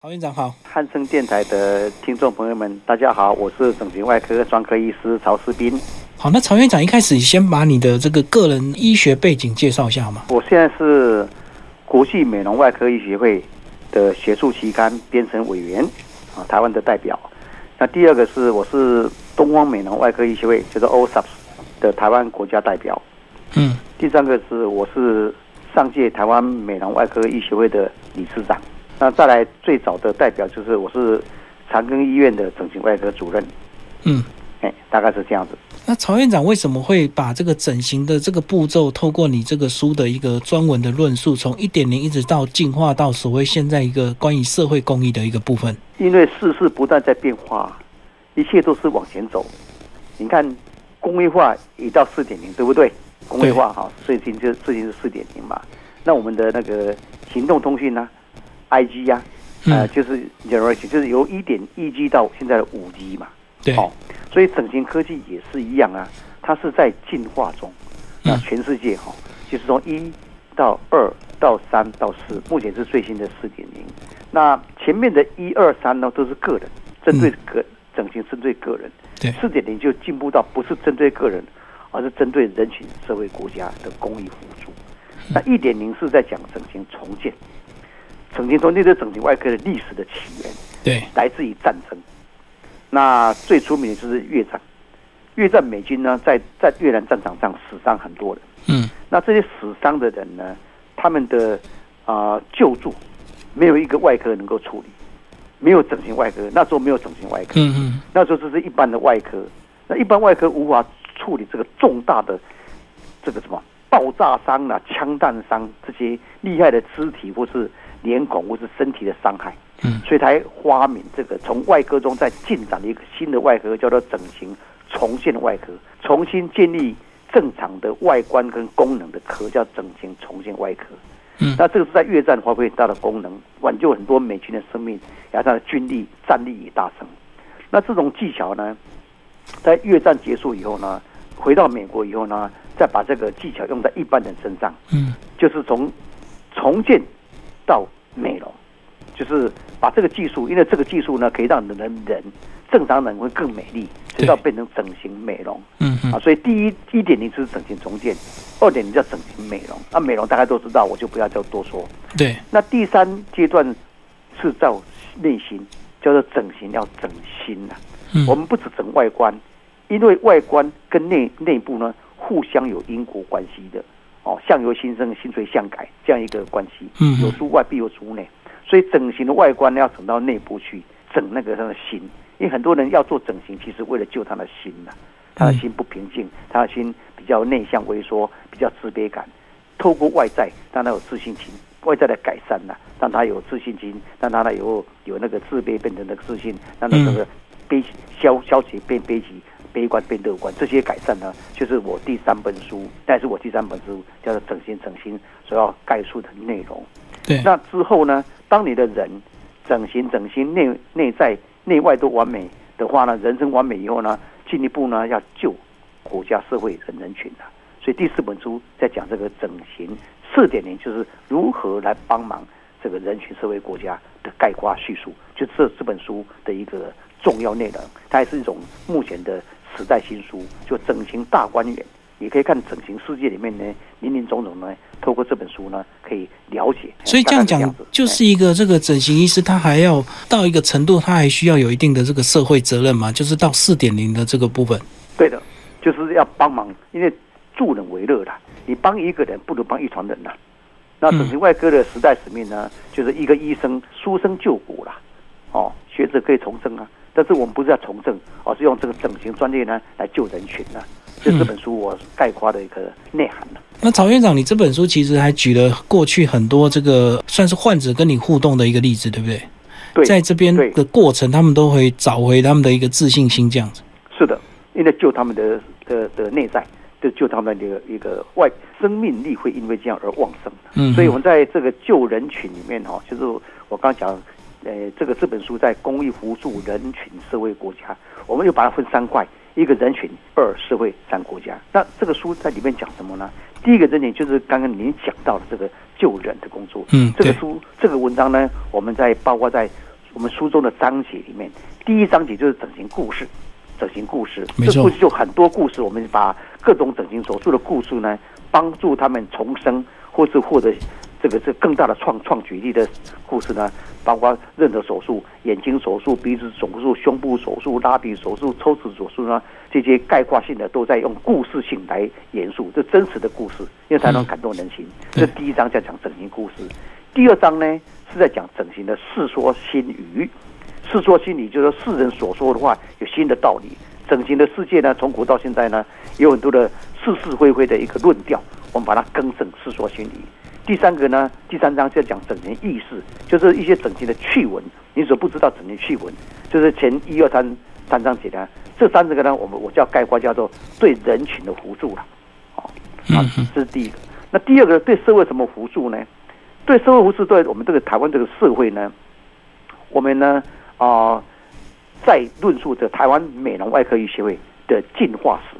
曹院长好，汉声电台的听众朋友们，大家好，我是整形外科专科医师曹世斌。好，那曹院长一开始先把你的这个个人医学背景介绍一下好吗。我现在是国际美容外科医学会的学术期刊编审委员啊，台湾的代表。那第二个是我是东方美容外科医学会，就是 OSAPS 的台湾国家代表。嗯，第三个是我是上届台湾美容外科医学会的理事长。那再来最早的代表就是我是长庚医院的整形外科主任。嗯，哎，大概是这样子。那曹院长为什么会把这个整形的这个步骤，透过你这个书的一个专文的论述，从一点零一直到进化到所谓现在一个关于社会公益的一个部分？因为世事不断在变化，一切都是往前走。你看，工业化已到四点零，对不对？工业化哈，最近就最近是四点零嘛。那我们的那个行动通讯呢 G 呀，呃，就是 generation，就是由一点一 G 到现在的五 G 嘛。对。哦，所以整形科技也是一样啊，它是在进化中。那全世界哈，就是从一到二到三到四，目前是最新的四点零。那前面的一二三呢，都是个人针对个整形，针对个人。对。四点零就进步到不是针对个人，而是针对人群、社会、国家的公益辅助。那一点零是在讲整形重建，整形重建是整形外科的历史的起源。对。来自于战争。那最出名的就是越战，越战美军呢在在越南战场上死伤很多人。嗯。那这些死伤的人呢，他们的啊救助没有一个外科能够处理，没有整形外科，那时候没有整形外科。嗯嗯。那时候这是一般的外科，那一般外科无法处理这个重大的这个什么爆炸伤啊、枪弹伤这些厉害的肢体或是脸孔或是身体的伤害。嗯，所以才发明这个从外科中再进展的一个新的外科，叫做整形重建外科，重新建立正常的外观跟功能的科，叫整形重建外科。嗯，那这个是在越战发挥很大的功能，挽救很多美军的生命，然后他的军力战力也大升。那这种技巧呢，在越战结束以后呢，回到美国以后呢，再把这个技巧用在一般人身上。嗯，就是从重建到美容。就是把这个技术，因为这个技术呢，可以让人人正常人会更美丽，直到变成整形美容。嗯嗯。啊，所以第一一点零是整形重建，二点零叫整形美容。那美容大家都知道，我就不要再多说。对。那第三阶段是造内心，叫做整形要整心呐。嗯。我们不只整外观，因为外观跟内内部呢互相有因果关系的。哦，相由心生，心随相改这样一个关系。嗯。有出外必有出内。所以整形的外观呢，要整到内部去，整那个他的心。因为很多人要做整形，其实为了救他的心呐，他的心不平静，他的心比较内向、萎缩，比较自卑感。透过外在让他有自信心，外在的改善呐，让他有自信心，让他呢有有那个自卑变成那个自信，让他这个悲消消极变悲极，悲观变乐观。这些改善呢，就是我第三本书，但是我第三本书叫做《整形整形》所要概述的内容。对。那之后呢？当你的人整形、整形内内在、内外都完美的话呢，人生完美以后呢，进一步呢要救国家、社会、人人群的。所以第四本书在讲这个整形四点零，就是如何来帮忙这个人群、社会、国家的概括叙述，就这这本书的一个重要内容。它也是一种目前的时代新书，就整形大观园。也可以看整形世界里面呢，林林总总呢，透过这本书呢，可以了解。所以这样讲，就是一个这个整形医师，他还要到一个程度，他还需要有一定的这个社会责任嘛，就是到四点零的这个部分。对的，就是要帮忙，因为助人为乐啦，你帮一个人不如帮一船人呐。那整形外科的时代使命呢，就是一个医生书生救国啦，哦，学者可以从政啊，但是我们不是要从政，而是用这个整形专业呢来救人群呢。就这本书我概括的一个内涵了。那曹院长，你这本书其实还举了过去很多这个算是患者跟你互动的一个例子，对不对？对，在这边的过程，他们都会找回他们的一个自信心，这样子。是的，因为救他们的的的内在，就救他们的一个外生命力会因为这样而旺盛。嗯，所以我们在这个救人群里面哈，就是我刚讲，呃，这个这本书在公益扶助人群、社会、国家，我们又把它分三块。一个人群，二社会，三国家。那这个书在里面讲什么呢？第一个人群就是刚刚您讲到的这个救人的工作。嗯，这个书这个文章呢，我们在包括在我们书中的章节里面，第一章节就是整形故事，整形故事，这故事就很多故事，我们把各种整形手术的故事呢，帮助他们重生，或是获得这个是更大的创创举例的故事呢，包括任何手术，眼睛手术、鼻子手术、胸部手术、拉皮手术、抽脂手术呢，这些概括性的都在用故事性来言述，这真实的故事，因为才能感动人心。对这第一章在讲整形故事，第二章呢是在讲整形的世说新语。世说新语就是说世人所说的话有新的道理。整形的世界呢，从古到现在呢，有很多的是是非非的一个论调，我们把它更正，世说新语。第三个呢，第三章是要讲整形意识，就是一些整形的趣闻，你所不知道整形趣闻，就是前一二三三章节呢，这三十个呢，我们我叫概括叫做对人群的辅助了，哦，啊嗯哼，这是第一个。那第二个对社会什么辅助呢？对社会辅助，对我们这个台湾这个社会呢，我们呢啊、在论述着台湾美容外科医学会的进化史。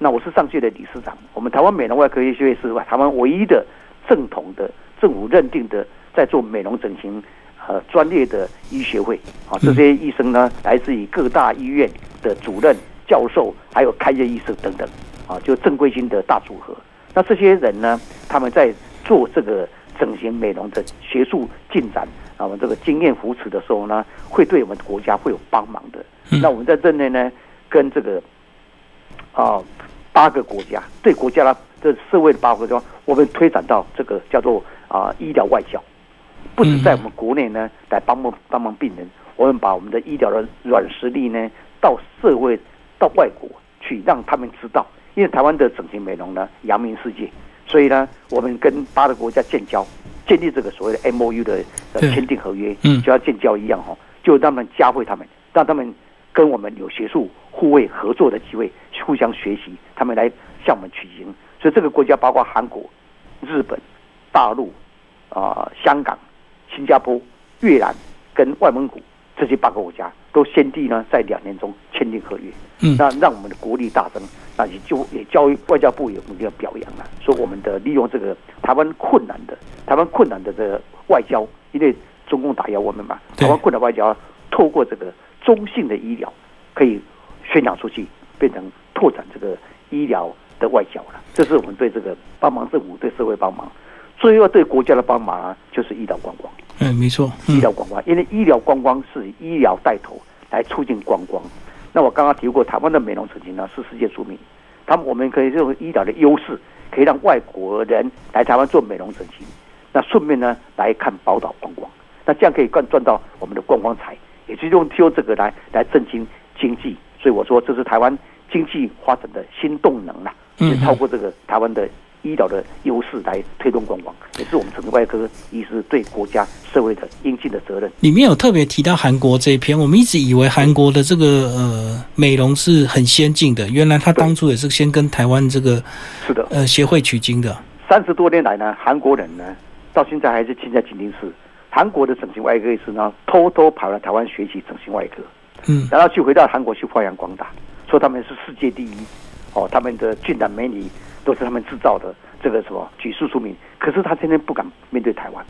那我是上届的理事长，我们台湾美容外科医学会是台湾唯一的正统的政府认定的在做美容整形呃专业的医学会啊，这些医生呢来自于各大医院的主任、教授，还有开业医生等等啊，就正规军的大组合。那这些人呢，他们在做这个整形美容的学术进展啊，我们这个经验扶持的时候呢，会对我们国家会有帮忙的。嗯那我们在这内呢，跟这个啊八个国家对国家的这社会的八个国家，我们推展到这个叫做啊医疗外交，不止在我们国内呢来帮忙帮忙病人，我们把我们的医疗的软实力呢到社会到外国去，让他们知道，因为台湾的整形美容呢扬名世界，所以呢我们跟八个国家建交，建立这个所谓的 M O U 的呃签订合约，嗯。就要建交一样哈，就让他们加会他们，让他们跟我们有学术互惠合作的机会，互相学习，他们来向我们取经。所以这个国家包括韩国、日本、大陆、啊、香港、新加坡、越南跟外蒙古这些八个国家，都先帝呢在两年中签订合约。嗯那让我们的国力大增，那也就也教育外交部也有一个表扬了，说我们的利用这个台湾困难的台湾困难的这个外交，因为中共打压我们嘛，台湾困难外交透过这个中性的医疗，可以宣扬出去，变成拓展这个医疗的外交了。这是我们对这个帮忙政府对社会帮忙，最后对国家的帮忙啊，就是医疗观光。嗯，没错，医嗯疗观光，因为医疗观光是以医疗带头来促进观光。那我刚刚提过，台湾的美容整形呢是世界著名，他们我们可以用医疗的优势，可以让外国人来台湾做美容整形，那顺便呢来看宝岛观光，那这样可以赚赚到我们的观光财，也是用用这个来来振兴经济。所以我说这是台湾经济发展的新动能啦，嗯也透过这个台湾的医疗的优势来推动观光，也是我们整个外科医师对国家社会的应尽的责任。里面有特别提到韩国这一篇，我们一直以为韩国的这个呃美容是很先进的，原来他当初也是先跟台湾这个是的，呃协会取经的。三十多年来呢，韩国人呢到现在还是亲在紧盯室。韩国的整形外科医师呢，偷偷跑来台湾学习整形外科，嗯然后去回到韩国去发扬光大，说他们是世界第一，哦，他们的俊男美女都是他们制造的，这个什么举世出名。可是他天天不敢面对台湾，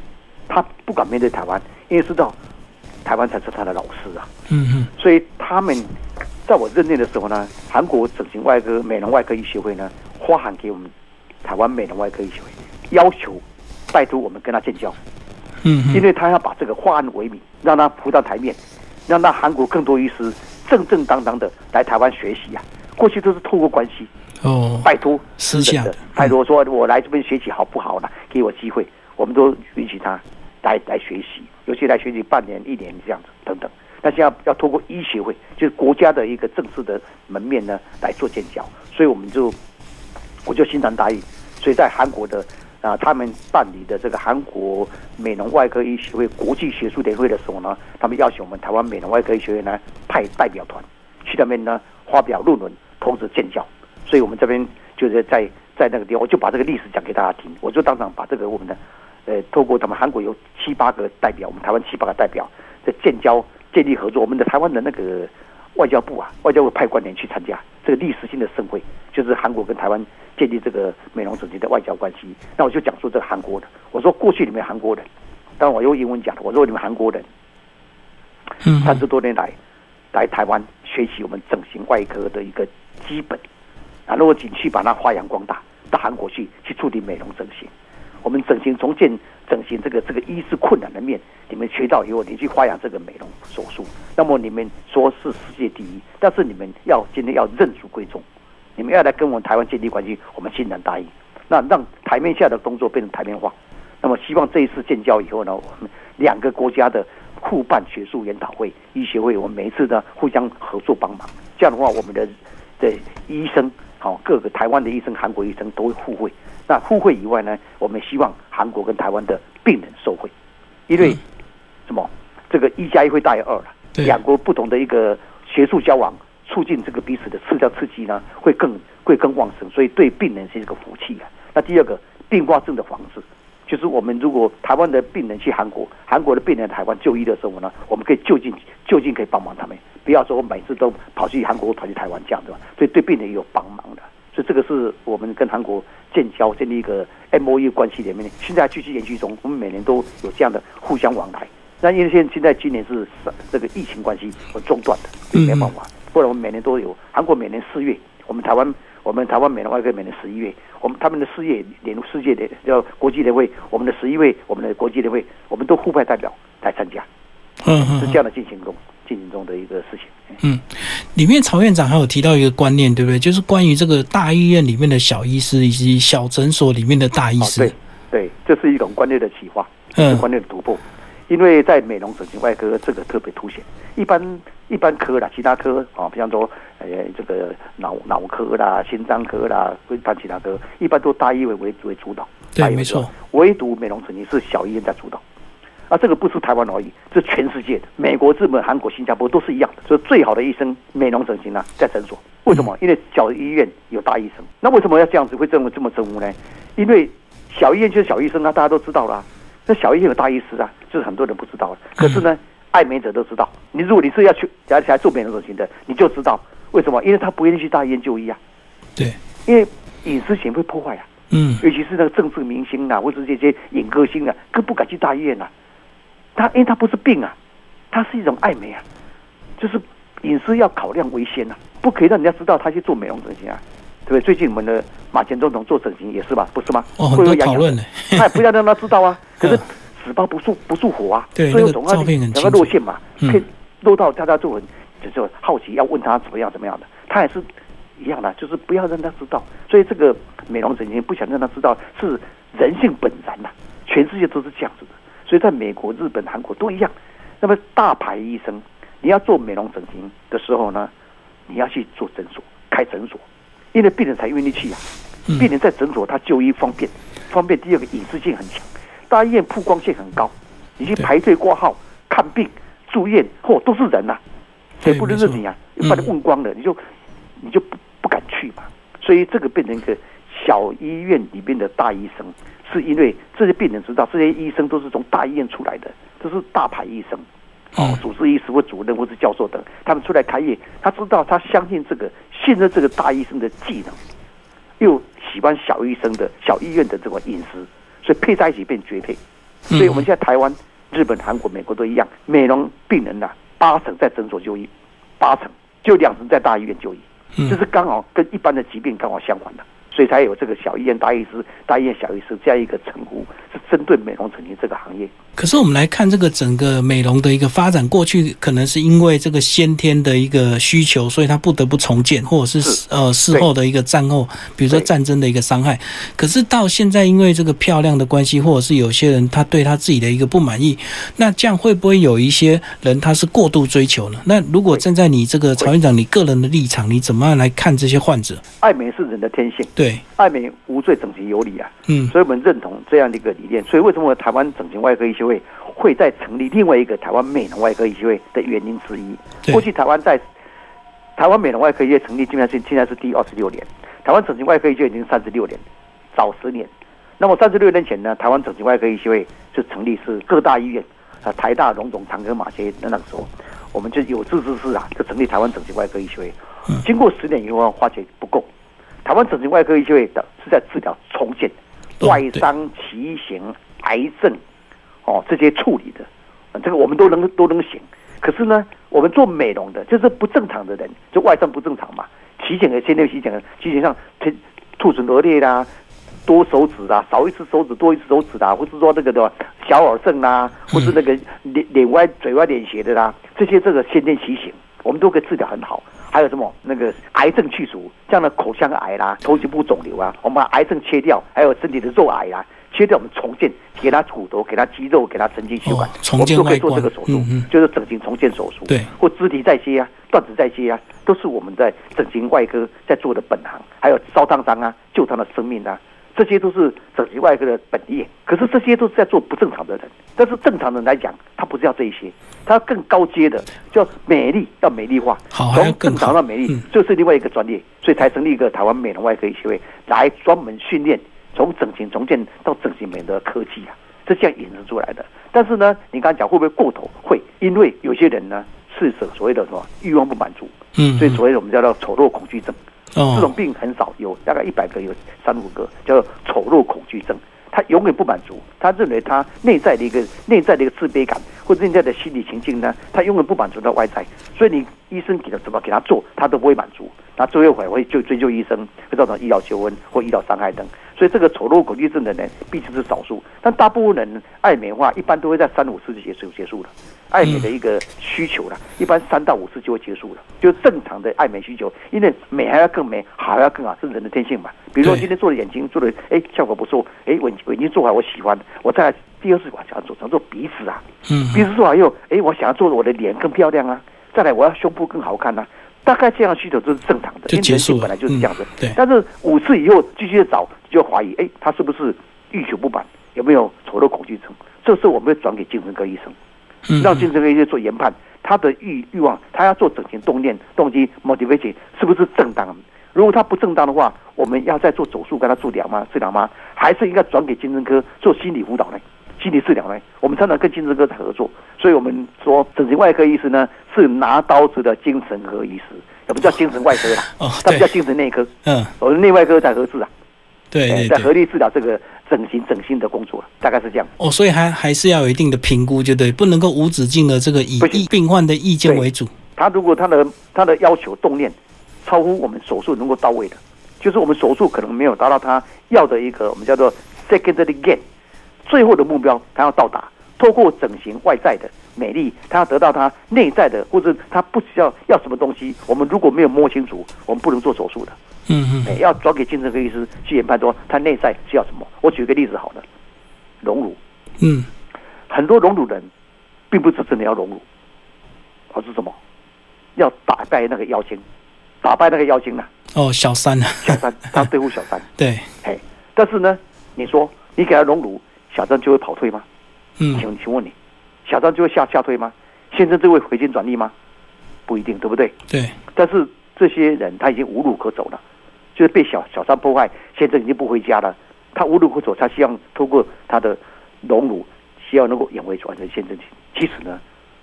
他不敢面对台湾，因为知道台湾才是他的老师啊。嗯嗯所以他们在我任内的时候呢，韩国整形外科美容外科医学会呢，发函给我们台湾美容外科医学会，要求拜托我们跟他建交，嗯嗯，因为他要把这个化案为民，让他浮到台面，让那韩国更多医师正正当当的来台湾学习啊。过去都是透过关系，哦，拜托私下的，拜托说我来这边学习好不好呢？给我机会，我们都允许他来来学习，尤其来学习半年、一年这样子等等。但是要要透过医学会，就是国家的一个正式的门面呢来做建交，所以我们就我就心传答应。所以在韩国的啊、他们办理的这个韩国美容外科医学会国际学术联会的时候呢，他们邀请我们台湾美容外科医学会呢派代表团去那边呢发表论文，同时建交。所以我们这边就是在在那个地方，我就把这个历史讲给大家听，我就当场把这个我们的呃，透过他们韩国有七八个代表，我们台湾七八个代表在建交建立合作，我们的台湾的那个外交部啊，外交部派官员去参加这个历史性的盛会，就是韩国跟台湾建立这个美容整形的外交关系。那我就讲述这个韩国的，我说过去你们韩国人，当然我用英文讲，我说你们韩国人三十多年来来台湾学习我们整形外科的一个基本啊，如果景气把它发扬光大，到韩国去去处理美容整形。我们整形重建整形这个这个医治困难的面，你们学到以后，你去发扬这个美容手术，那么你们说是世界第一，但是你们要今天要认祖归宗，你们要来跟我们台湾建立关系，我们欣然答应。那让台面下的工作变成台面化。那么希望这一次建交以后呢，我们两个国家的互办学术研讨会、医学会，我们每一次呢互相合作帮忙。这样的话，我们的的医生，好、各个台湾的医生、韩国医生都会互惠。那互惠以外呢，我们希望韩国跟台湾的病人受惠，因为、嗯什么？这个一加一会大于二两国不同的一个学术交往，促进这个彼此的社交刺激呢，会更会更旺盛，所以对病人是一个福气啊。那第二个，并发症的防治，就是我们如果台湾的病人去韩国，韩国的病人来台湾就医的时候呢，我们可以就近就近可以帮忙他们，不要说每次都跑去韩国跑去台湾这样对吧？所以对病人也有帮忙的。所以这个是我们跟韩国建交建立一个 M O E 关系里面，现在继续延续中，我们每年都有这样的互相往来。那因为现现在今年是这个疫情关系而中断的，没办法。不然我们每年都有，韩国每年四月，我们台湾我们台湾美容外科每年十一月，我们他们的事业联世界的叫国际联会，我们的十一位我们的国际联会，我们都互派代表来参加，嗯嗯是这样的进行中进行中的一个事情。嗯，里面曹院长还有提到一个观念，对不对？就是关于这个大医院里面的小医师以及小诊所里面的大医哦，师对。对，这是一种观念的启发，嗯是观念的突破。因为在美容整形外科这个特别凸显，一般一般科啦，其他科啊，比方说呃这个脑脑科啦、心脏科啦，一般其他科一般都大医院为为主导，对没错，唯独美容整形是小医院在主导。啊，这个不是台湾而已，是全世界的，美国、日本、韩国、新加坡都是一样的。所以最好的医生美容整形呢，在诊所。为什么？因为小医院有大医生。那为什么要这样子会这么这么称呼呢？因为小医院就是小医生啊，大家都知道啦、那小医院有大医师啊，就是很多人不知道的。可是呢，爱美者都知道。你如果你是要去来来做美容整形的，你就知道为什么？因为他不愿意去大医院就医啊，对，因为隐私权会破坏啊。嗯尤其是那个政治明星啊，或者这些影歌星啊，更不敢去大医院啊。他因为他不是病啊，他是一种爱美啊，就是隐私要考量为先啊，不可以让人家知道他去做美容整形啊，对不对？最近我们的马前总统做整形也是吧，不是吗？哦，很多讨论呢。他也不要让他知道啊。可是嗯纸包不住不住火啊，所以总要两个落线嘛，嗯可以落到大家就很就是好奇，要问他怎么样怎么样的，他也是一样的，就是不要让他知道。所以这个美容整形不想让他知道是人性本然呐、全世界都是这样子的。所以在美国、日本、韩国都一样。那么大牌医生，你要做美容整形的时候呢，你要去做诊所开诊所，因为病人才愿意去啊。嗯病人在诊所他就医方便，方便。第二个隐私性很强，大医院曝光性很高，你去排队挂号、看病、住院，嚯、都是人呐、谁不认识你啊？嗯把你问光了，你就你就不不敢去嘛。所以这个变成一个小医院里面的大医生，是因为这些病人知道，这些医生都是从大医院出来的，都是大牌医生。哦嗯，主治医师或主任或是教授等，他们出来开业，他知道他相信这个，信任这个大医生的技能，又喜欢小医生的小医院的这种隐私，所以配在一起变绝配。嗯。所以我们现在台湾、日本、韩国、美国都一样，美容病人呐、八成在诊所就医，八成就两成在大医院就医，嗯。这是刚好跟一般的疾病刚好相反的，所以才有这个小医院大医师、大医院小医师这样一个称呼，是针对美容整形这个行业。可是我们来看这个整个美容的一个发展，过去可能是因为这个先天的一个需求，所以它不得不重建，或者是是呃事后的一个战后，比如说战争的一个伤害。可是到现在，因为这个漂亮的关系，或者是有些人他对他自己的一个不满意，那这样会不会有一些人他是过度追求呢？那如果站在你这个曹院长你个人的立场，你怎么样来看这些患者？爱美是人的天性，对，爱美无罪，整形有理啊。嗯所以我们认同这样的一个理念。所以为什么台湾整形外科医学会会在成立另外一个台湾美容外科医学会的原因之一？对过去台湾在台湾美容外科医学成立，基本上是现在是第二十六年，台湾整形外科医学已经三十六年，早十年。那么三十六年前呢，台湾整形外科医学会就成立是各大医院啊，台大、荣总、长庚、马偕的那个时候，我们就有志之士啊，就成立台湾整形外科医学会。经过十年以后，发觉不够。台湾整形外科医学会的是在治疗重建、哦外伤、畸形、癌症，哦这些处理的，呃这个我们都能都能行。可是呢，我们做美容的，就是不正常的人，就外伤不正常嘛。畸形的先天畸形的，畸形上腿兔唇腭裂啦，多手指啊，少一只手指多一只手指啊，或是说那个的小耳症啦，或是那个脸脸歪嘴歪脸斜的啦，这些这个先天畸形，我们都可以治疗很好。还有什么那个癌症去除，像那口腔癌啦、头颈部肿瘤啊，我们把癌症切掉，还有身体的肉癌啊。切掉我们重建，给他骨头，给他肌肉，给他神经血管，我们都可以做这个手术，就是整形重建手术，对，或肢体再接啊，断肢再接啊，都是我们在整形外科在做的本行。还有烧烫伤啊，救他的生命啊，这些都是整形外科的本业。可是这些都是在做不正常的人，但是正常人来讲，他不是要这一些，他更高阶的叫美丽，要美丽化，从正常到美丽，这是另外一个专业，所以才成立一个台湾美容外科医学会来专门训练。从整形重建到整形美的科技啊，是这样衍生出来的。但是呢，你刚刚讲会不会过头？会，因为有些人呢是所所谓的什么欲望不满足，嗯，所以所谓的我们叫做丑陋恐惧症。哦，这种病很少，有大概一百个有三五个叫做丑陋恐惧症。他永远不满足，他认为他内在的一个内在的一个自卑感或者内在的心理情境呢，他永远不满足他外在。所以你医生给他怎么给他做，他都不会满足。那最后会会就追究医生，会造成医疗纠纷或医疗伤害等。所以这个丑陋恐惧症的人毕竟是少数，但大部分人爱美化一般都会在三五次就结束结束了。爱美的一个需求了，一般三到五次就会结束了，就正常的爱美需求。因为美还要更美，好还要更好，是人的天性嘛。比如说今天做的眼睛做的哎效果不错，哎我我已经做好我喜欢，我再第二次我想要做想做鼻子啊，嗯鼻子做好又哎我想要做我的脸更漂亮啊，再来我要胸部更好看啊。大概这样需求都是正常的，因为人性本来就是这样子。对。但是五次以后继续找，就怀疑，哎，他是不是欲求不满，有没有丑陋恐惧症？这时候我们要转给精神科医生，让精神科医生做研判，他的欲欲望，他要做整形动念动机 motivation 是不是正当？如果他不正当的话，我们要再做手术跟他治疗吗？治疗吗？还是应该转给精神科做心理辅导呢？心理治疗呢？我们常常跟精神科在合作，所以我们说整形外科医师呢是拿刀子的精神科医师，也不叫精神外科啦，哦，他叫精神内科。嗯，我们内外科在合适啊，对，在合力治疗这个整形整形的工作，大概是这样。哦，所以还还是要有一定的评估，就对，不能够无止境的这个以病患的意见为主。他如果他的他的要求动念超乎我们手术能够到位的，就是我们手术可能没有达到他要的一个我们叫做 secondary gain。最后的目标，他要到达，透过整形外在的美丽，他要得到他内在的，或者他不需要要什么东西。我们如果没有摸清楚，我们不能做手术的。嗯嗯，要转给精神科医师去研判，说他内在需要什么。我举个例子好了，荣辱。嗯，很多荣辱人，并不是真的要荣辱，而是什么？要打败那个妖精，打败那个妖精呢？哦，小三呢？小三，他对付小三。对，哎，但是呢，你说你给他荣辱。小三就会跑退吗？嗯，请请问你，小三就会下下退吗？先生就会回心转意吗？不一定，对不对？对。但是这些人他已经无路可走了，就是被小小三破坏，先生已经不回家了，他无路可走，他希望通过他的荣辱，希望能够演回完成先生。其实呢，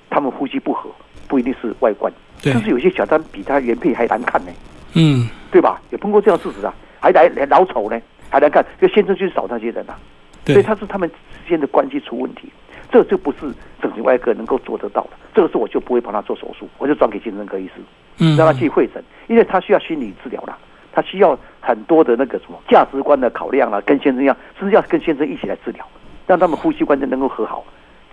他们夫妻不和，不一定是外观，甚至有些小三比他原配还难看呢。嗯，对吧？有碰过这样事实啊？还来老丑呢，还难看，就先生就是找那些人啊。所以他是他们之间的关系出问题，这就不是整形外科能够做得到的。这个事我就不会帮他做手术，我就转给精神科医师，嗯，让他去会诊，因为他需要心理治疗了，他需要很多的那个什么价值观的考量啊，跟先生一样，甚至要跟先生一起来治疗，让他们夫妻关系能够和好，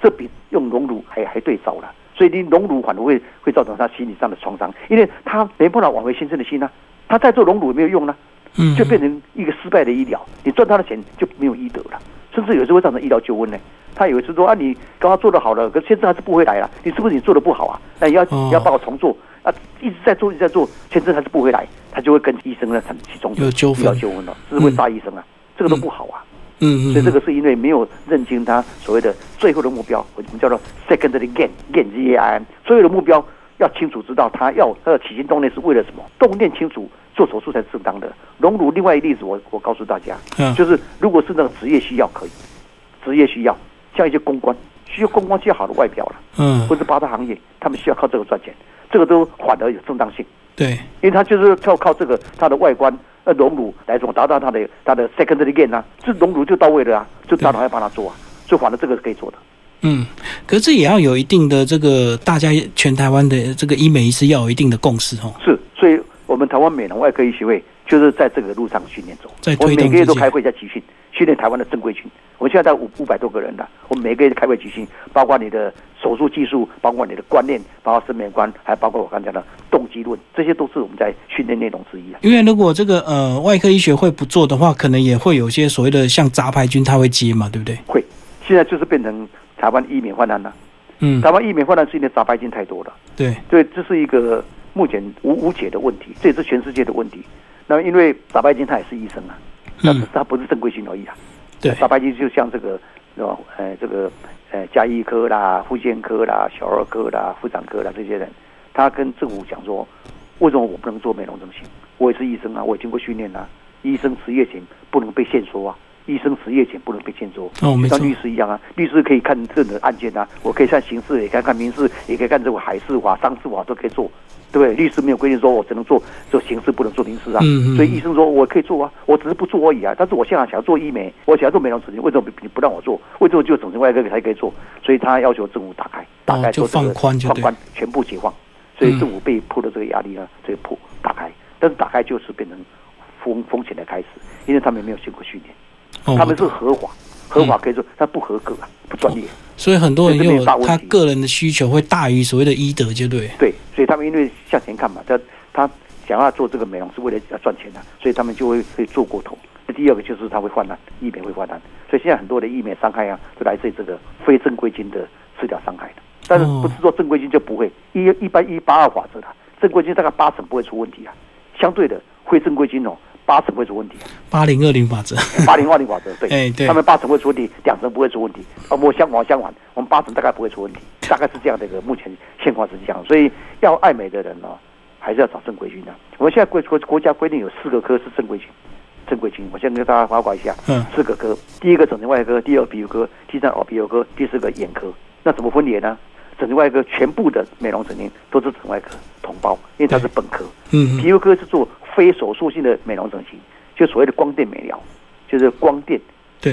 这比用荣辱还还对招了。所以你荣辱反而会会造成他心理上的创伤，因为他没办法挽回先生的心啊，他再做荣辱也没有用呢，嗯，就变成一个失败的医疗，你赚他的钱就没有医德了。甚至有时候会造成医疗纠纷呢。他以为是说啊，你刚刚做的好了，可先生还是不回来了。你是不是你做的不好啊？那你要你要帮我重做啊？一直在做，一直在做，签证还是不回来，他就会跟医生呢产起冲突，有纠纷，医疗纠纷了，是会杀医生啊。这个都不好啊。嗯嗯。所以这个是因为没有认清他所谓的最后的目标，我们叫做 secondary gain，gain G A I N。所有的目标要清楚知道，他要他的起心动念是为了什么？动念清楚。做手术才是正当的。隆乳另外一例子，我我告诉大家，就是如果是那个职业需要可以，职业需要，像一些公关需要公关需要好的外表了，嗯，或者八大行业，他们需要靠这个赚钱，这个都反而有正当性。对，因为他就是靠靠这个他的外观呃隆乳来么达到它的它的 secondary gain 啊，这隆乳就到位了啊，就当然要帮他做啊，就反正这个是可以做的。嗯，可是这也要有一定的这个大家全台湾的这个医美医师要有一定的共识哦。是，所以我们台湾美容外科医学会就是在这个路上训练中，在我每个月都开会在集训，训练台湾的正规军。我们现在在五五百多个人了，我们每个月开会举行，包括你的手术技术，包括你的观念，包括审美观，还包括我刚才讲的动机论，这些都是我们在训练内容之一啊。因为如果这个呃外科医学会不做的话，可能也会有些所谓的像杂牌军他会接嘛，对不对？会，现在就是变成台湾医美患难了。嗯台，湾医美患难是因为杂牌军太多了，对，所以这是一个目前无无解的问题，这也是全世界的问题。那因为杂牌军他也是医生啊，那他不是正规性而已啊。对，大白金就像这个，是吧？呃，这个呃，加医科啦、妇健科啦、小儿科啦、妇产科啦这些人，他跟政府讲说，为什么我不能做美容整形？我也是医生啊，我也经过训练啊。医生职业性不能被限缩啊，医生执业前不能被限缩。哦没错像律师一样啊，律师可以看任何案件啊，我可以看刑事，也可以看民事，也可以看这个海事法、商事法都可以做，对不对？律师没有规定说我只能做做刑事，不能做民事啊。嗯嗯所以医生说我可以做啊，我只是不做而已啊。但是我现在想要做医美，我想要做美容整形，为什么你不让我做？为什么就整形外科才可以做？所以他要求政府打开，打开哦就放宽就放宽，全部解放。所以嗯政府被迫的这个压力呢，这个破打开，但是打开就是变成风风险的开始，因为他们没有经过训练，哦他们是合法，合法可以说他不合格啊，不专业。所以很多人这边又有他个人的需求会大于所谓的医德，就对。对，所以他们因为向前看嘛，他他想要做这个美容是为了要赚钱的、所以他们就会会做过头。第二个就是他会泛滥，医美会泛滥，所以现在很多的医美伤害啊，都来自于这个非正规军的治疗伤害的。但是不是说正规军就不会？一一般一八二法则的，正规军大概八成不会出问题啊，相对的非正规军哦，八成会出问题、啊。八零二零法则，八零二零法则，对，哎对他们八成会出问题，两成不会出问题。啊，我相反相反，我们八成大概不会出问题，大概是这样的一个目前现况是这样。所以要爱美的人呢、还是要找正规军的、我们现在国国国家规定有四个科是正规军，正规军。我先跟大家八卦一下，嗯四个科，第一个整形外科，第二个皮肤科，第三耳鼻喉科，第四个眼科。那怎么分裂呢？整形外科全部的美容整形都是整形外科同胞，因为它是本科。嗯皮肤科是做非手术性的美容整形，就所谓的光电美疗，就是光电，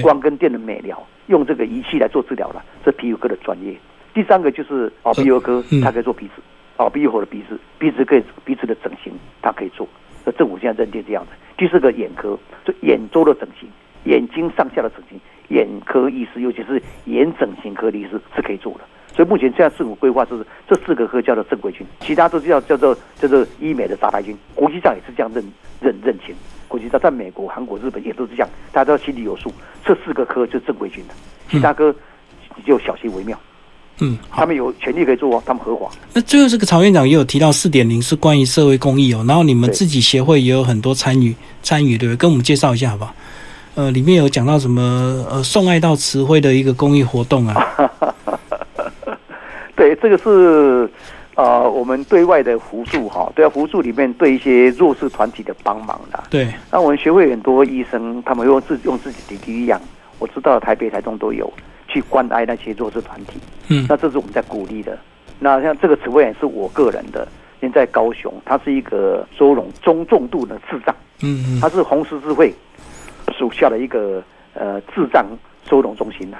光跟电的美疗，用这个仪器来做治疗了，这皮肤科的专业。第三个就是耳鼻喉科嗯，它可以做鼻子，耳鼻喉的鼻子，鼻子可以鼻子的整形，它可以做。那政府现在认定这样子。第四个眼科，就眼周的整形，眼睛上下的整形，眼科医师，尤其是眼整形科的医师是可以做的。所以目前现在政府规划就是这四个科叫做正规军，其他都是叫叫做叫做医美的杂牌军。国际上也是这样认认认清，国际上在美国、韩国、日本也都是这样，大家都心里有数。这四个科就是正规军的，其他科你就小心为妙。嗯，他。们有权利可以做哦，他们合法。那最后这个曹院长也有提到四点零是关于社会公益哦，然后你们自己协会也有很多参与参与，对不对？跟我们介绍一下好不好？呃，里面有讲到什么呃送爱到慈晖的一个公益活动啊，对，这个是呃我们对外的扶助哈，对外扶助里面对一些弱势团体的帮忙啦。对，那我们学会很多医生，他们用自用自己的力量，我知道台北、台中都有去关爱那些弱势团体。嗯那这是我们在鼓励的。那像这个慈惠也是我个人的，现在高雄，它是一个收容中重度的智障，嗯嗯，它是红十字会属下的一个呃智障收容中心呐、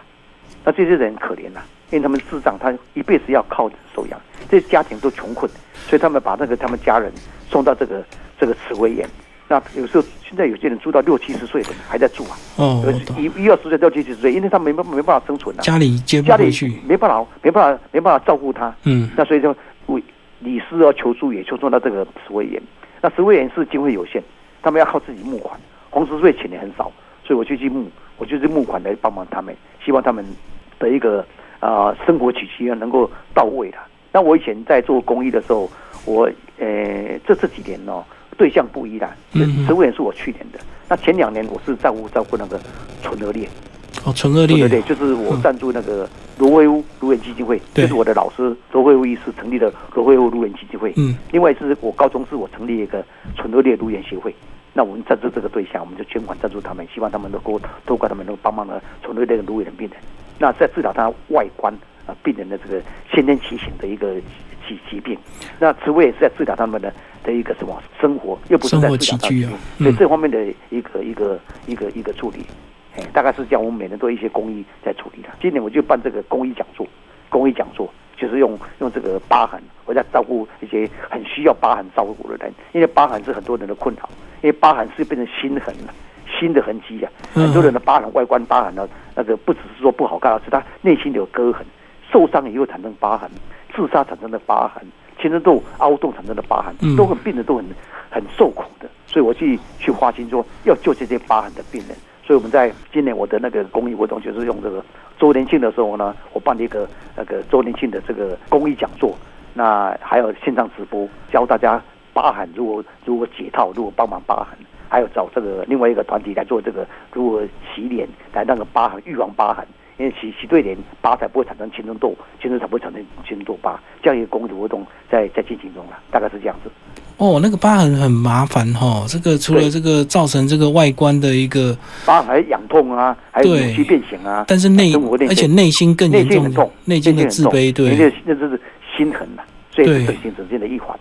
那这些人可怜呐、因为他们智障，他一辈子要靠收养，这些家庭都穷困，所以他们把那个他们家人送到这个这个慈惠院。那有时候现在有些人住到六七十岁的还在住啊，哦，一一二十岁到七十岁，因为他没办没办法生存啊，家里接不家里回去，没办法没办法没办法照顾他，嗯。那所以就为理事要求助，也求助到这个慈惠园。那慈惠园是经费有限，他们要靠自己募款，红十字会钱也很少，所以我就去募，我就去募款来帮忙他们，希望他们的一个啊、呃生活起居能够到位的。那我以前在做公益的时候，我呃这这几年哦对象不一啦，嗯嗯慈惠园是我去年的，那前两年我是照顾照顾那个纯恶劣。哦，纯恶劣，对对对，就是我赞助那个罗威乌卢园基金会，就是我的老师罗威乌医师成立的罗惠乌卢园基金会。嗯，另外是我高中是我成立一个纯恶劣卢园协会。那我们赞助这个对象，我们就捐款赞助他们，希望他们能够透过他们能够帮忙的纯恶劣的卢园病人。那在治疗他外观啊、呃病人的这个先天畸形的一个疾疾病。那慈惠也是在治疗他们的的一个什么生活，又不是在生活治疗他的起居啊疾病所以嗯这方面的一个一个一个一个处理。哎，大概是这样。我们每年都一些公益在处理的。今年我就办这个公益讲座，公益讲座就是用用这个疤痕，我在照顾一些很需要疤痕照顾的人，因为疤痕是很多人的困扰，因为疤痕是变成心痕了，心的痕迹啊。很多人的疤痕外观疤痕呢，那个不只是说不好看，而是他内心有割痕，受伤也会产生疤痕，自杀产生的疤痕，青春痘凹洞产生的疤痕，都很病人都很很受苦的。所以我去去花心说要救这些疤痕的病人。所以我们在今年我的那个公益活动就是用这个周年庆的时候呢，我办了一个那个周年庆的这个公益讲座，那还有线上直播教大家疤痕如何如何解套，如何帮忙疤痕，还有找这个另外一个团体来做这个如何洗脸来那个疤痕预防疤痕，因为洗洗对脸疤才不会产生青春痘，青春才不会产生青春痘疤，这样一个公益活动在在进行中了，大概是这样子。哦，那个疤痕很麻烦哈，这个除了这个造成这个外观的一个疤痕，还痒痛啊，还有扭曲变形啊，但是内而且内心更严重，内心的自卑，对，那那就是心痕呐，所以是整形整件的一环。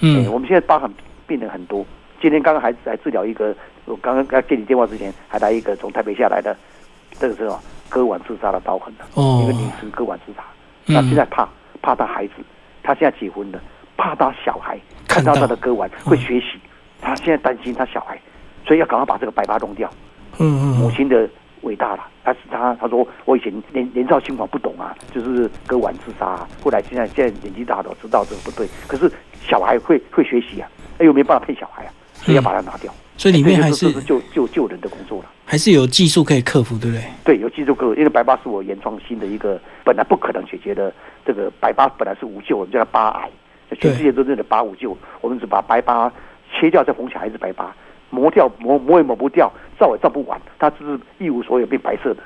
嗯，我们现在疤痕病人很多，今天刚刚还还治疗一个，我刚刚在接你电话之前还来一个从台北下来的，这个是么割腕自杀的刀痕的，一个女生割腕自杀，那现在怕怕她孩子，她现在结婚了。怕她小孩看到她的割腕会学习，他现在担心她小孩，所以要赶快把这个白疤弄掉。嗯嗯，母亲的伟大了，她是他他说我以前年年少轻狂不懂啊，就是割腕自杀。后来现在现在年纪大了，知道这个不对。可是小孩会会学习啊，又没办法骗小孩啊，要把它拿掉。所以里面还是救救救人的工作了，还是有技术可以克服，对不对？对，有技术克服，因为白疤是我原创新的一个本来不可能解决的，这个白疤本来是无救，我们叫它疤癌。全世界都认的疤无救，我们只把白疤切掉再缝起来还是白疤，磨掉磨磨也磨不掉，照也照不完，它只是一无所有变白色的，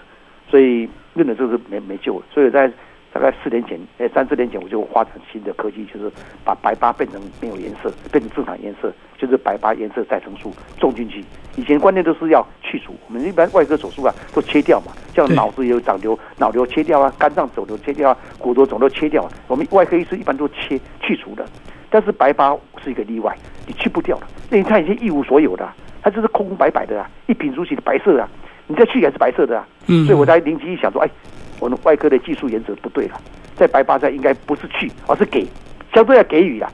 所以认的这是没没救了。所以在大概四年前，哎三四年前我就发展新的科技，就是把白疤变成没有颜色，变成正常颜色，就是白疤颜色再生素种进去。以前观念都是要去除，我们一般外科手术啊都切掉嘛，像脑子有长瘤，脑瘤切掉啊，肝脏肿瘤切掉啊，骨头肿瘤切掉，我们外科医生一般都切去除的。但是白疤是一个例外，你去不掉了，那它已经一无所有的，它就是空空白白的啊，一贫如洗的白色啊，你再去也是白色的啊。嗯。所以我在灵机一想说，哎，我们外科的技术原则不对了，在白疤上应该不是去，而是给，相对要给予啊，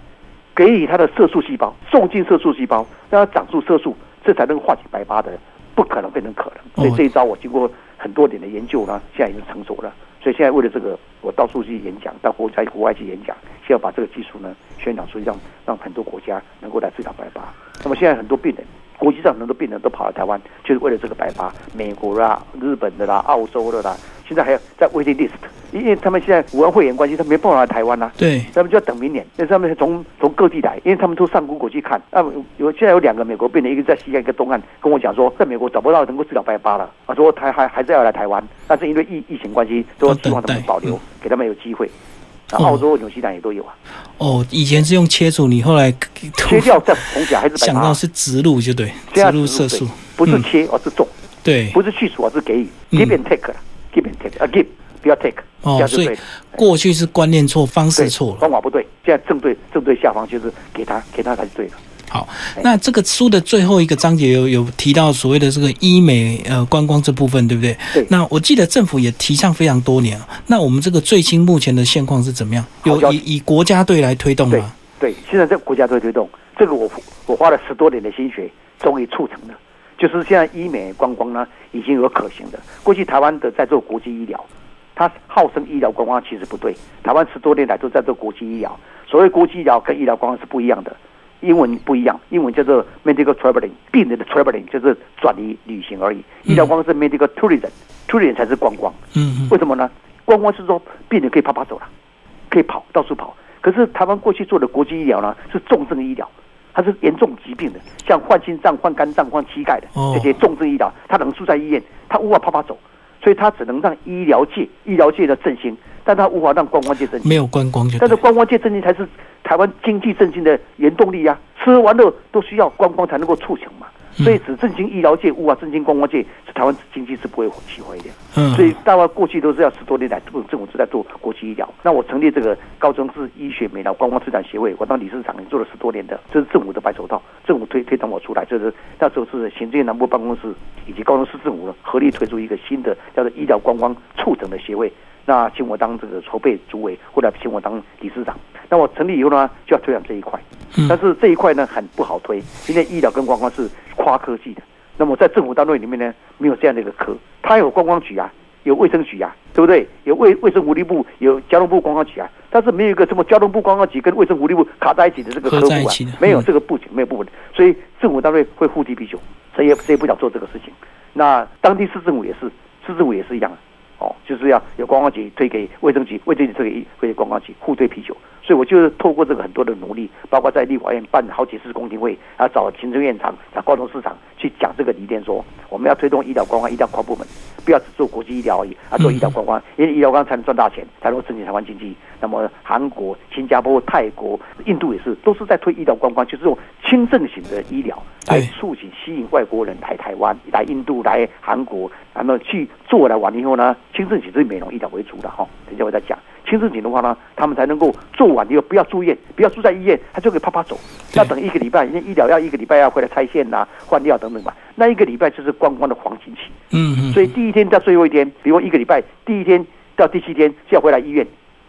给予它的色素细胞，送进色素细胞，让它长出色素。这才能化解白疤的，不可能变成可能。所以这一招我经过很多年的研究呢，现在已经成熟了。所以现在为了这个，我到处去演讲，到国在国外去演讲，需要把这个技术呢宣传出去，让让很多国家能够来治疗白疤。那么现在很多病人，国际上很多病人都跑来台湾，就是为了这个白发。美国啦、日本的啦、澳洲的啦。现在还有在 waiting list，因为他们现在武汉会员关系，他没办法来台湾啦。对，他们就要等明年。那他们从从各地来，因为他们都上 Google 去看。那有现在有两个美国病人，一个在西岸，一个东岸，跟我讲说，在美国找不到能够治疗白发了。他说他还还是要来台湾，但是因为疫疫情关系，都希望他们保留，给他们有机会。澳洲、纽西兰也都有啊。哦，以前是用切除，你后来 切掉再缝起来，还是想到是植入就对，植入色素，不是切而是种，对，不是去除而是给予，give and take 了。give and take，啊 give，不要 take，哦，所以过去是观念错，方式错了，方法不对，现在正对正对下方就是给他给他才是对的。好，那这个书的最后一个章节有有提到所谓的这个医美呃观光这部分，对不对？对。那我记得政府也提倡非常多年了。那我们这个最新目前的现况是怎么样？有以以国家队来推动吗？对，现在这国家队推动，这个我我花了十多年的心血，终于促成了。就是现在医美观光呢，已经有可行的。过去台湾的在做国际医疗，它号称医疗观光，其实不对。台湾十多年来都在做国际医疗。所谓国际医疗跟医疗观光是不一样的，英文不一样，英文叫做 medical traveling，病人的 traveling 就是转移旅行而已。医疗观光是 medical tourism，tourism 才是观光。嗯。为什么呢？观光是说病人可以啪啪走了，可以跑到处跑。可是台湾过去做的国际医疗呢，是重症医疗。它是严重疾病的，像患心脏、患肝脏、患膝盖的这些重症医疗，它能住在医院，它无法啪啪走，所以它只能让医疗界、医疗界的振兴，但他无法让观光界振兴。没有观光，但是观光界振兴才是台湾经济振兴的原动力呀！吃完了都需要观光才能够促成嘛，所以只振兴医疗界无法振兴观光界，是台湾经济是不会起飞的。嗯，所以大概过去都是要十多年来，政政府都在做国际医疗。那我成立这个高中市医学美疗观光推展协会，我当理事长也做了十多年的，这是政府的白手套，政府推推动我出来，就是那时候是行政院南部办公室以及高雄市政府合力推出一个新的叫做医疗观光促成的协会。那请我当这个筹备主委，或者请我当理事长。那我成立以后呢，就要推广这一块。但是这一块呢很不好推，因为医疗跟观光是跨科技的。那么在政府单位里面呢，没有这样的一个科。它有观光局啊，有卫生局啊，对不对？有卫卫生福利部，有交通部观光局啊。但是没有一个什么交通部观光局跟卫生福利部卡在一起的这个科部啊，没有这个部没有部门。所以政府单位会互踢皮球，谁也谁也不想做这个事情。那当地市政府也是，市政府也是一样。哦，就是要有观光局推给卫生局，卫生局推给推给观光局，互推啤酒。所以我就是透过这个很多的努力，包括在立法院办好几次公听会，啊，找行政院长、找高雄市长去讲这个理念，说我们要推动医疗观光，一定要跨部门，不要只做国际医疗而已，啊，做医疗观光，因为医疗观光才能赚大钱，才能够振兴台湾经济。那么韩国、新加坡、泰国、印度也是，都是在推医疗观光，就是用轻症型的医疗来促进、吸引外国人来台湾、来印度、来韩国，然后去做了完了以后呢，轻症型是美容医疗为主的哈。等一下我再讲。轻症型的话呢，他们才能够做完以后不要住院，不要住在医院，他就可以啪啪走。要等一个礼拜，因为医疗要一个礼拜要回来拆线呐、换药等等嘛。那一个礼拜就是观光的黄金期。嗯嗯。所以第一天到最后一天，比如一个礼拜第一天到第七天就要回来医院，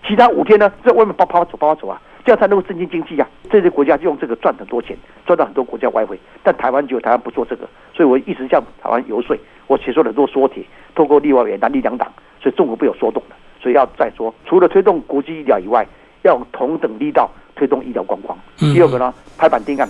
其他五天呢在外面啪啪走啪啪走啊，这样才能够振兴经济啊。这些国家就用这个赚很多钱，赚到很多国家外汇。但台湾就台湾不做这个，所以我一直向台湾游说，我写出了很多说帖，透过立法院、南力两党，所以中国被我说动了。所以要再说，除了推动国际医疗以外，要同等力道推动医疗观光。第二个呢，拍板定案，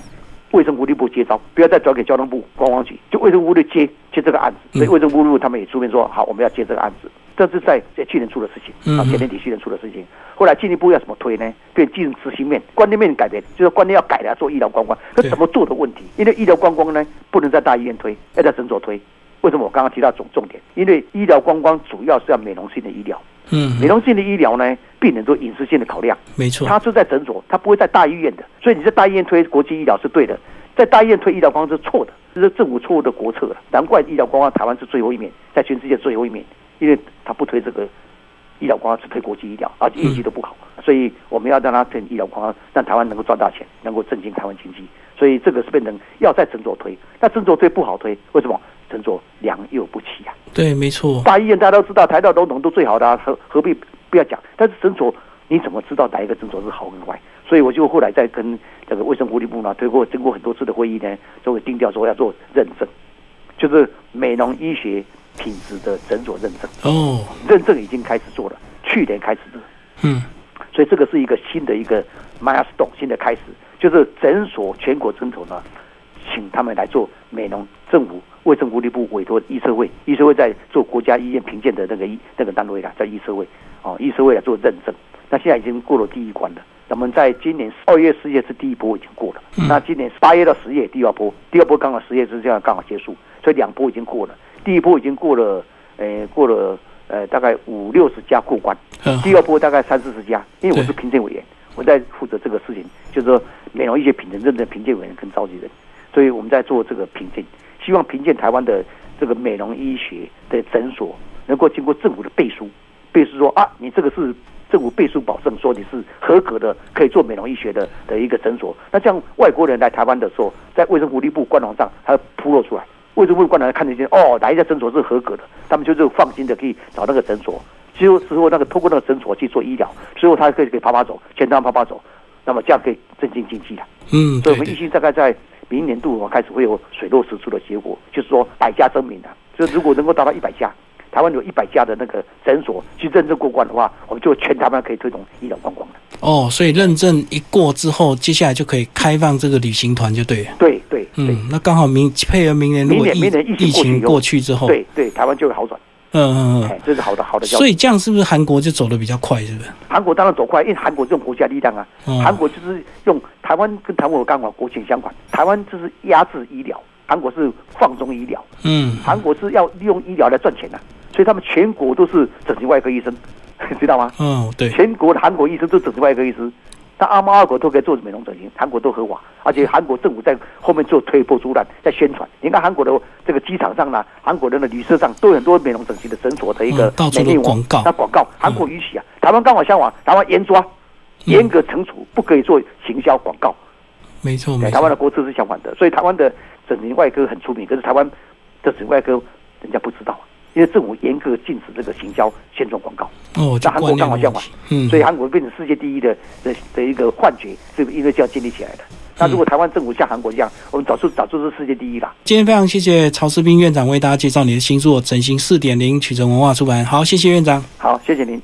卫生福利部接招，不要再转给交通部观光局，就卫生福利接接这个案子。所以卫生部他们也出面说，好，我们要接这个案子。这是在在去年出的事情，啊，前年底去年出的事情。后来进一步要怎么推呢？变进执行面、观念面改变，就是观念要改了，做医疗观光，可怎么做的问题？因为医疗观光呢，不能在大医院推，要在诊所推。为什么我刚刚提到重重点？因为医疗观光主要是要美容性的医疗。嗯，美容性的医疗呢，病人做饮食性的考量，没错，他是在诊所，他不会在大医院的，所以你在大医院推国际医疗是对的，在大医院推医疗方是错的，这是政府错误的国策了。难怪医疗观光台湾是最后一面，在全世界最后一面，因为他不推这个医疗光，只推国际医疗，而且业绩都不好，所以我们要让他推医疗光，让台湾能够赚大钱，能够振兴台湾经济。所以这个是变成要在诊所推，那诊所推不好推，为什么？诊所良莠不齐啊。对，没错。大医院大家都知道，台大、龙总都最好的，何何必不要讲？但是诊所你怎么知道哪一个诊所是好跟坏？所以我就后来在跟这个卫生福利部呢，推过经过很多次的会议呢，就会定调说要做认证，就是美容医学品质的诊所认证。哦，认证已经开始做了，去年开始的。嗯，所以这个是一个新的一个 milestone，新的开始，就是诊所全国诊所呢，请他们来做美容政府。卫生福利部委托医社会，医社会在做国家医院评鉴的那个医那个单位啦，叫医社会，哦，医社会来做认证。那现在已经过了第一关了。咱们在今年二月、四月是第一波已经过了，那今年八月到十月第二波，第二波刚好十月之这样刚好结束，所以两波已经过了。第一波已经过了，呃，过了呃大概五六十家过关，第二波大概三四十家。因为我是评鉴委员，我在负责这个事情，就是说美容医学品证认证评鉴委员跟召集人，所以我们在做这个评鉴。希望评鉴台湾的这个美容医学的诊所，能够经过政府的背书，背书说啊，你这个是政府背书保证，说你是合格的，可以做美容医学的的一个诊所。那这样外国人来台湾的时候，在卫生福利部官网上，它铺露出来，卫生部官网看得见哦，哪一家诊所是合格的，他们就是放心的可以找那个诊所。之后之后那个通过那个诊所去做医疗，之后他可以可以啪啪走，全当啪啪走，那么这样可以振兴经济啊。嗯，所以我们一心大概在。明年度我开始会有水落石出的结果，就是说百家争鸣的。就如果能够达到一百家，台湾有一百家的那个诊所去认证过关的话，我们就全台湾可以推动医疗观光的。哦，所以认证一过之后，接下来就可以开放这个旅行团，就对了。对对，嗯，那刚好明配合明年如果疫疫情过去之后，对对，台湾就会好转。嗯嗯嗯，这是好的好的。所以这样是不是韩国就走的比较快？是不是？韩国当然走快，因为韩国这种国家力量啊，韩国就是用台湾跟台湾刚好国情相反，台湾就是压制医疗，韩国是放松医疗。嗯，韩国是要利用医疗来赚钱的，所以他们全国都是整形外科医生，知道吗？嗯，对，全国的韩国医生都整形外科医师，但阿猫阿狗都可以做美容整形，韩国都合法，而且韩国政府在后面做推波助澜，在宣传。你看韩国的这个机场上呢，韩国人的旅社上都有很多美容整形的诊所的一个美丽广告。那广告韩国允许啊，台湾刚好相反，台湾严抓，严格惩处，不可以做行销广告。没错，对，没错，台湾的国策是相反的，所以台湾的整形外科很出名，可是台湾的整形外科人家不知道，因为政府严格禁止这个行销宣传广告。哦，这那韩国刚好相反所以韩国变成世界第一的的的一个幻觉，是因为这样建立起来的。那如果台湾政府像韩国一样，我们早就早就是世界第一了。今天非常谢谢曹世斌院长为大家介绍你的新作《整形四点零》，曲折文化出版。好，谢谢院长。好，谢谢您。